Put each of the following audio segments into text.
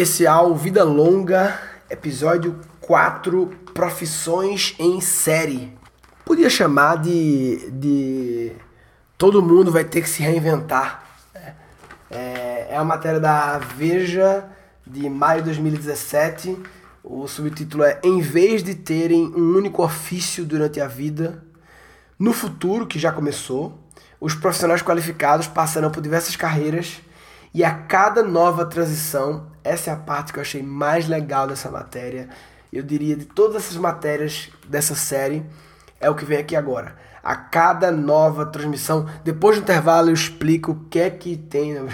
especial Vida Longa, episódio 4, Profissões em Série. Podia chamar de, de Todo mundo vai ter que se reinventar. É, é a matéria da Veja de maio de 2017. O subtítulo é Em vez de terem um único ofício durante a vida, no futuro, que já começou, os profissionais qualificados passarão por diversas carreiras e a cada nova transição, essa é a parte que eu achei mais legal dessa matéria, eu diria de todas essas matérias dessa série, é o que vem aqui agora. A cada nova transmissão, depois do intervalo eu explico o que é que tem.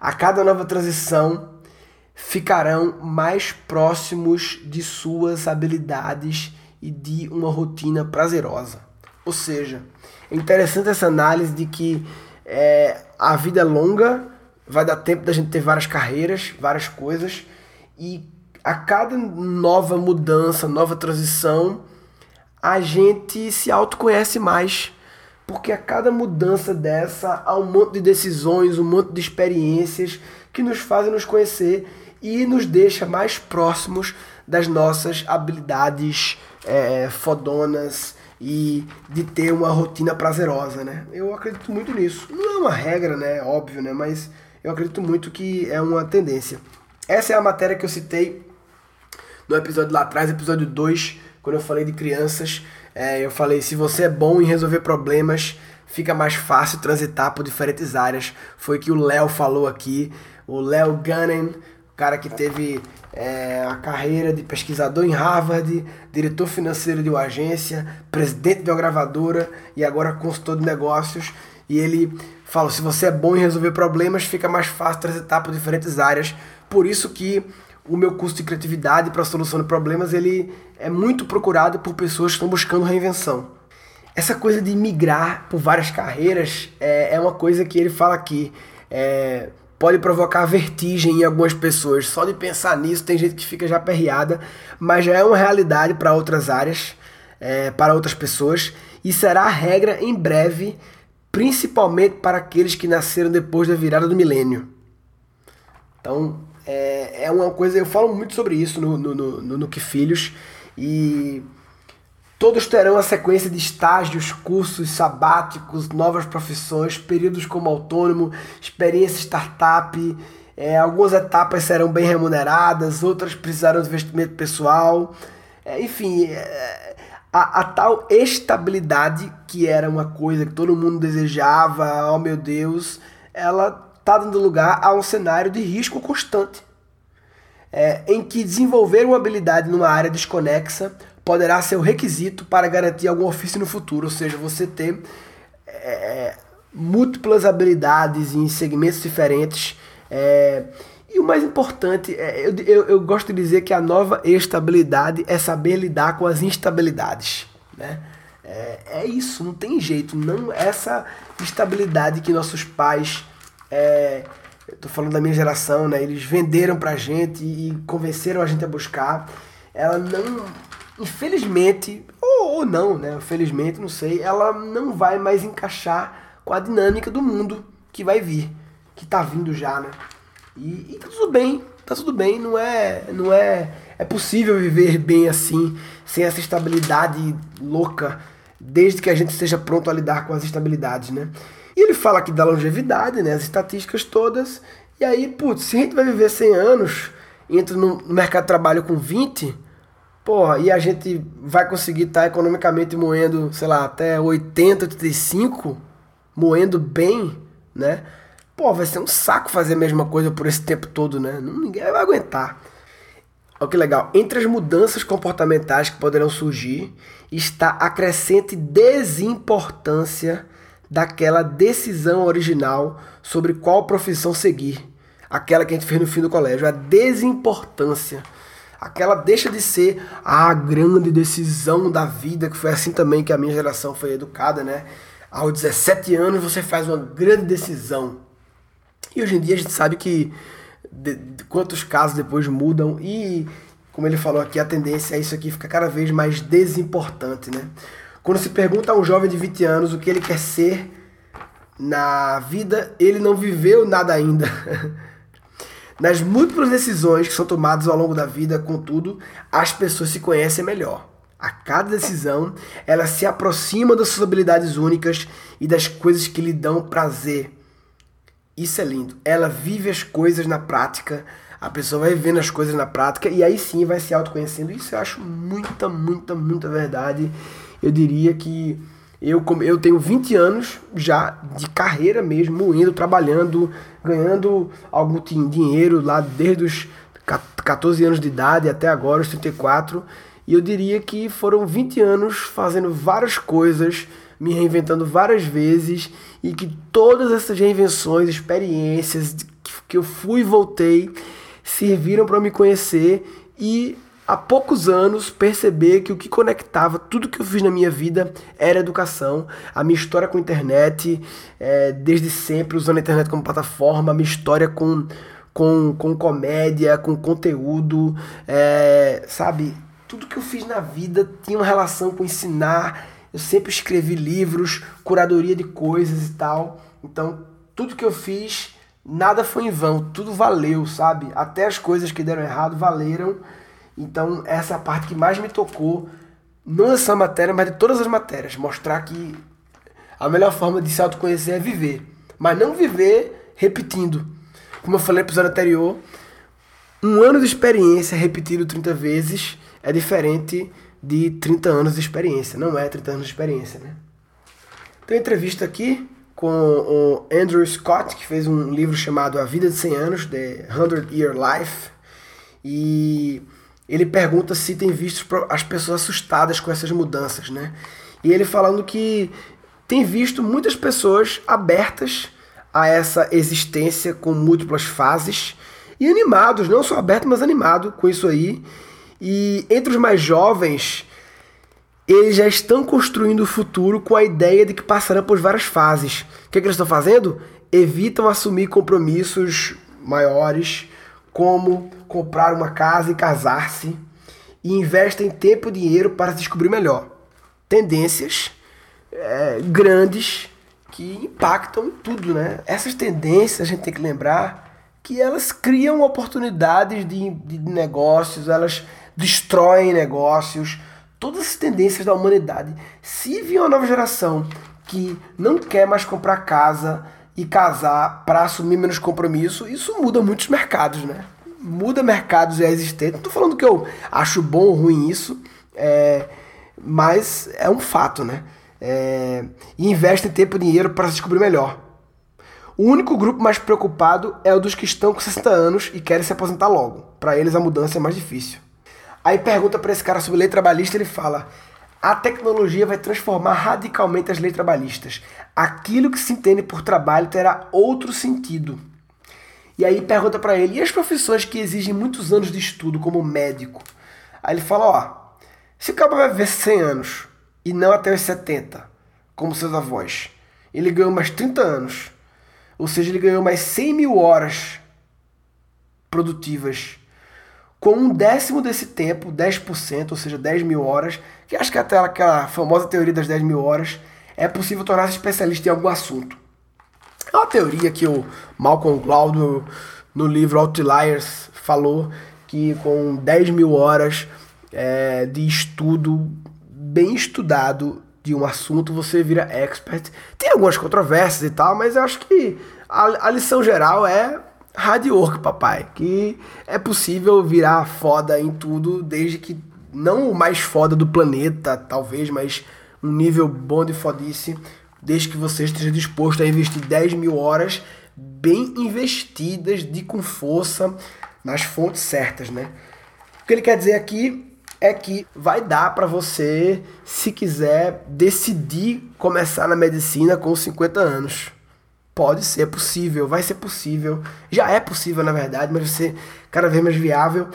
A cada nova transição ficarão mais próximos de suas habilidades e de uma rotina prazerosa. Ou seja, é interessante essa análise de que é, a vida é longa, vai dar tempo da gente ter várias carreiras, várias coisas, e a cada nova mudança, nova transição, a gente se autoconhece mais. Porque a cada mudança dessa há um monte de decisões, um monte de experiências que nos fazem nos conhecer e nos deixa mais próximos das nossas habilidades é, fodonas e de ter uma rotina prazerosa, né? Eu acredito muito nisso. Não é uma regra, né? Óbvio, né? Mas eu acredito muito que é uma tendência. Essa é a matéria que eu citei no episódio lá atrás, episódio 2, quando eu falei de crianças. É, eu falei, se você é bom em resolver problemas, fica mais fácil transitar por diferentes áreas. Foi que o Léo falou aqui. O Léo Gunnan, o cara que teve é, a carreira de pesquisador em Harvard, diretor financeiro de uma agência, presidente de uma gravadora e agora consultor de negócios. E ele fala, se você é bom em resolver problemas, fica mais fácil transitar por diferentes áreas. Por isso que o meu curso de criatividade para solução de problemas ele é muito procurado por pessoas que estão buscando reinvenção. Essa coisa de migrar por várias carreiras é, é uma coisa que ele fala aqui. É, pode provocar vertigem em algumas pessoas. Só de pensar nisso tem gente que fica já perreada, mas já é uma realidade para outras áreas, é, para outras pessoas, e será a regra em breve, principalmente para aqueles que nasceram depois da virada do milênio. Então, é, é uma coisa, eu falo muito sobre isso no, no, no, no Que Filhos, e todos terão a sequência de estágios, cursos sabáticos, novas profissões, períodos como autônomo, experiência startup. É, algumas etapas serão bem remuneradas, outras precisarão de investimento pessoal. É, enfim, é, a, a, tal estabilidade, que era uma coisa que todo mundo desejava, oh meu Deus, ela está dando lugar a um cenário de risco constante, é, em que desenvolver uma habilidade numa área desconexa poderá ser o requisito para garantir algum ofício no futuro, ou seja, você ter é, múltiplas habilidades em segmentos diferentes. É, e o mais importante, é, eu, eu, eu, gosto de dizer que a nova estabilidade é saber lidar com as instabilidades. Né? É, é isso, não tem jeito. não Essa estabilidade que nossos pais é, tô falando da minha geração, né? Eles venderam pra gente e convenceram a gente a buscar. Ela não, infelizmente, ou, ou não, né? Felizmente, não sei, ela não vai mais encaixar com a dinâmica do mundo que vai vir, que tá vindo já, né? E, e tá tudo bem, tá tudo bem, não é, não é, é possível viver bem assim, sem essa estabilidade louca, desde que a gente esteja pronto a lidar com as estabilidades, né? E ele fala aqui da longevidade, né? As estatísticas todas. E aí, putz, se a gente vai viver 100 anos, entra no mercado de trabalho com 20, porra, e a gente vai conseguir estar tá economicamente moendo, sei lá, até 80, 85, moendo bem, né? Pô, vai ser um saco fazer a mesma coisa por esse tempo todo, né? Ninguém vai aguentar. Olha que legal. Entre as mudanças comportamentais que poderão surgir está a crescente desimportância daquela decisão original sobre qual profissão seguir. Aquela que a gente fez no fim do colégio. A desimportância. Aquela deixa de ser a grande decisão da vida, que foi assim também que a minha geração foi educada, né? Aos 17 anos você faz uma grande decisão. E hoje em dia a gente sabe que de, de quantos casos depois mudam e, como ele falou aqui, a tendência é isso aqui ficar cada vez mais desimportante, né? Quando se pergunta a um jovem de 20 anos o que ele quer ser na vida, ele não viveu nada ainda. Nas múltiplas decisões que são tomadas ao longo da vida, contudo, as pessoas se conhecem melhor. A cada decisão, ela se aproxima das suas habilidades únicas e das coisas que lhe dão prazer. Isso é lindo. Ela vive as coisas na prática, a pessoa vai vendo as coisas na prática e aí sim vai se autoconhecendo. Isso eu acho muita, muita, muita verdade. Eu diria que eu, eu tenho 20 anos já de carreira mesmo, indo, trabalhando, ganhando algum dinheiro lá desde os 14 anos de idade até agora, os 34. E eu diria que foram 20 anos fazendo várias coisas, me reinventando várias vezes e que todas essas reinvenções, experiências que eu fui e voltei, serviram para me conhecer e há poucos anos perceber que o que conectava tudo que eu fiz na minha vida era educação. A minha história com a internet, é, desde sempre usando a internet como plataforma, a minha história com, com, com comédia, com conteúdo, é, sabe? Tudo que eu fiz na vida tinha uma relação com ensinar. Eu sempre escrevi livros, curadoria de coisas e tal. Então, tudo que eu fiz, nada foi em vão, tudo valeu, sabe? Até as coisas que deram errado valeram. Então, essa é a parte que mais me tocou, não nessa matéria, mas de todas as matérias. Mostrar que a melhor forma de se autoconhecer é viver. Mas não viver repetindo. Como eu falei no episódio anterior, um ano de experiência repetido 30 vezes é diferente de 30 anos de experiência. Não é 30 anos de experiência, né? Tem uma entrevista aqui com o Andrew Scott, que fez um livro chamado A Vida de 100 Anos, The 100 Year Life. E ele pergunta se tem visto as pessoas assustadas com essas mudanças, né? E ele falando que tem visto muitas pessoas abertas a essa existência com múltiplas fases e animados, não só aberto, mas animado com isso aí. E entre os mais jovens, eles já estão construindo o futuro com a ideia de que passarão por várias fases. O que, é que eles estão fazendo? Evitam assumir compromissos maiores, como comprar uma casa e casar-se, e investem tempo e dinheiro para se descobrir melhor. Tendências é, grandes que impactam tudo, né? Essas tendências a gente tem que lembrar que elas criam oportunidades de, de negócios, elas destroem negócios, todas as tendências da humanidade. Se vir uma nova geração que não quer mais comprar casa e casar para assumir menos compromisso, isso muda muitos mercados, né? muda mercados já existentes. Não tô falando que eu acho bom ou ruim isso, é, mas é um fato, né? É, e investe tempo e dinheiro para se descobrir melhor. O único grupo mais preocupado é o dos que estão com 60 anos e querem se aposentar logo. Para eles a mudança é mais difícil. Aí pergunta para esse cara sobre lei trabalhista, ele fala: a tecnologia vai transformar radicalmente as leis trabalhistas. Aquilo que se entende por trabalho terá outro sentido. E aí pergunta para ele: e as profissões que exigem muitos anos de estudo, como médico? Aí ele fala: ó, se o cara vai viver 100 anos e não até os 70, como seus avós, ele ganhou mais 30 anos, ou seja, ele ganhou mais 100 mil horas produtivas. Com um décimo desse tempo, 10%, ou seja, 10 mil horas, que acho que até aquela famosa teoria das 10 mil horas, é possível tornar-se especialista em algum assunto. É uma teoria que o Malcolm Gladwell, no livro Outliers, falou que com 10 mil horas é, de estudo bem estudado de um assunto, você vira expert. Tem algumas controvérsias e tal, mas eu acho que a, a lição geral é hard work, papai. Que é possível virar foda em tudo, desde que não o mais foda do planeta, talvez, mas um nível bom de fodice desde que você esteja disposto a investir 10 mil horas bem investidas, de com força, nas fontes certas, né? O que ele quer dizer aqui é que vai dar para você, se quiser, decidir começar na medicina com 50 anos. Pode ser possível, vai ser possível. Já é possível, na verdade, mas vai ser cada vez mais viável.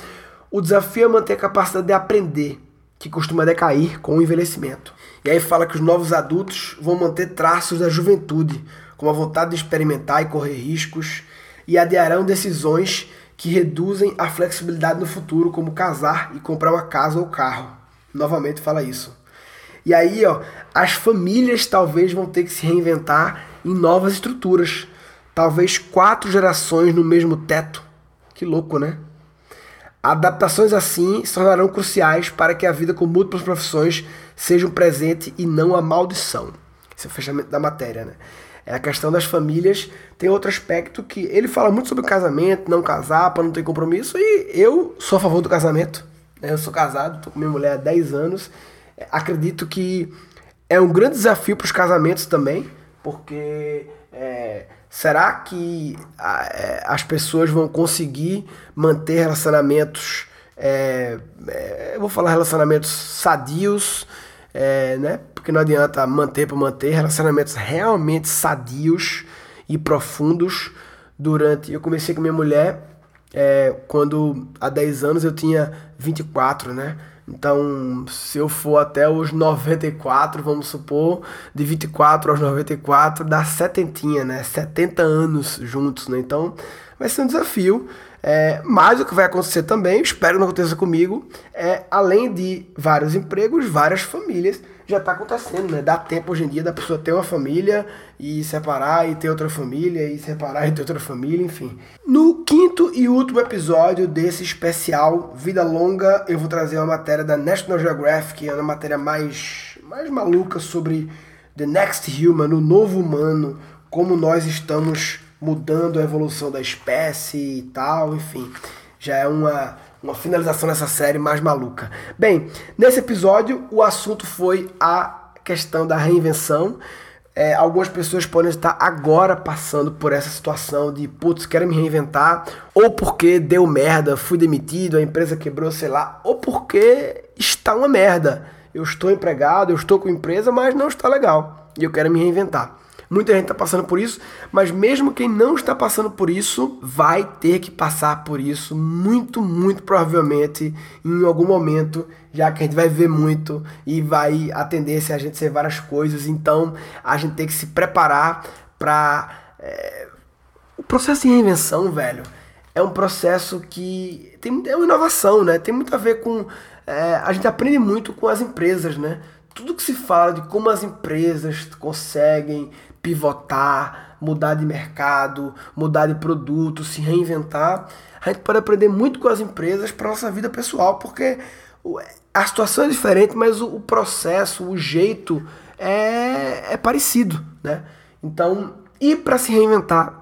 O desafio é manter a capacidade de aprender, que costuma decair com o envelhecimento. E aí fala que os novos adultos vão manter traços da juventude, como a vontade de experimentar e correr riscos, e adiarão decisões que reduzem a flexibilidade no futuro, como casar e comprar uma casa ou carro. Novamente fala isso. E aí, ó, as famílias talvez vão ter que se reinventar em novas estruturas. Talvez quatro gerações no mesmo teto. Que louco, né? Adaptações assim se tornarão cruciais para que a vida com múltiplas profissões seja um presente e não a maldição. Esse é o fechamento da matéria, né? É a questão das famílias. Tem outro aspecto que ele fala muito sobre casamento, não casar, para não ter compromisso, e eu sou a favor do casamento. Né? Eu sou casado, tô com minha mulher há 10 anos. Acredito que é um grande desafio para os casamentos também, porque é, será que a, é, as pessoas vão conseguir manter relacionamentos, é, é, eu vou falar relacionamentos sadios, é, né? Porque não adianta manter para manter relacionamentos realmente sadios e profundos durante. Eu comecei com minha mulher é, quando há 10 anos eu tinha 24, né? Então, se eu for até os 94, vamos supor, de 24 aos 94, dá setentinha, né? 70 anos juntos, né? Então, vai ser um desafio. É, mas o que vai acontecer também, espero que não aconteça comigo, é além de vários empregos, várias famílias já está acontecendo, né? Dá tempo hoje em dia da pessoa ter uma família e separar e ter outra família e separar e ter outra família, enfim. No quinto e último episódio desse especial Vida Longa, eu vou trazer uma matéria da National Geographic, é uma matéria mais, mais maluca sobre The Next Human, o novo humano, como nós estamos mudando a evolução da espécie e tal, enfim. Já é uma uma finalização dessa série mais maluca. Bem, nesse episódio o assunto foi a questão da reinvenção. É, algumas pessoas podem estar agora passando por essa situação de putz, quero me reinventar, ou porque deu merda, fui demitido, a empresa quebrou, sei lá, ou porque está uma merda. Eu estou empregado, eu estou com empresa, mas não está legal e eu quero me reinventar. Muita gente está passando por isso, mas mesmo quem não está passando por isso vai ter que passar por isso muito, muito provavelmente em algum momento, já que a gente vai ver muito e vai a tendência a gente ser várias coisas. Então a gente tem que se preparar para é... o processo de reinvenção, velho. É um processo que tem é uma inovação, né? Tem muito a ver com é... a gente aprende muito com as empresas, né? Tudo que se fala de como as empresas conseguem pivotar, mudar de mercado, mudar de produto, se reinventar. A gente pode aprender muito com as empresas para nossa vida pessoal, porque a situação é diferente, mas o, processo, o jeito é, é parecido, né? Então, e para se reinventar,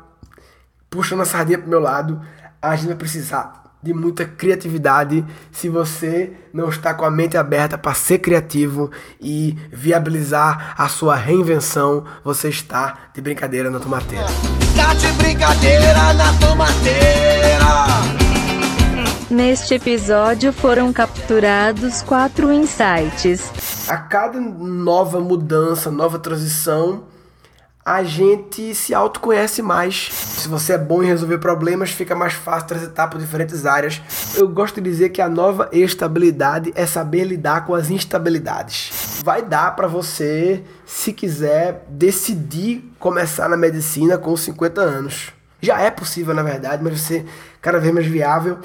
puxando a sardinha para o meu lado, a gente vai precisar de muita criatividade se você não está com a mente aberta para ser criativo e viabilizar a sua reinvenção, você está de brincadeira na tomateira. Está de brincadeira na tomateira. Neste episódio foram capturados quatro insights. A cada nova mudança, nova transição, a gente se autoconhece mais. Se você é bom em resolver problemas, fica mais fácil transitar por diferentes áreas. Eu gosto de dizer que a nova estabilidade é saber lidar com as instabilidades. Vai dar para você, se quiser, decidir começar na medicina com 50 anos. Já é possível, na verdade, mas você cada vez mais viável.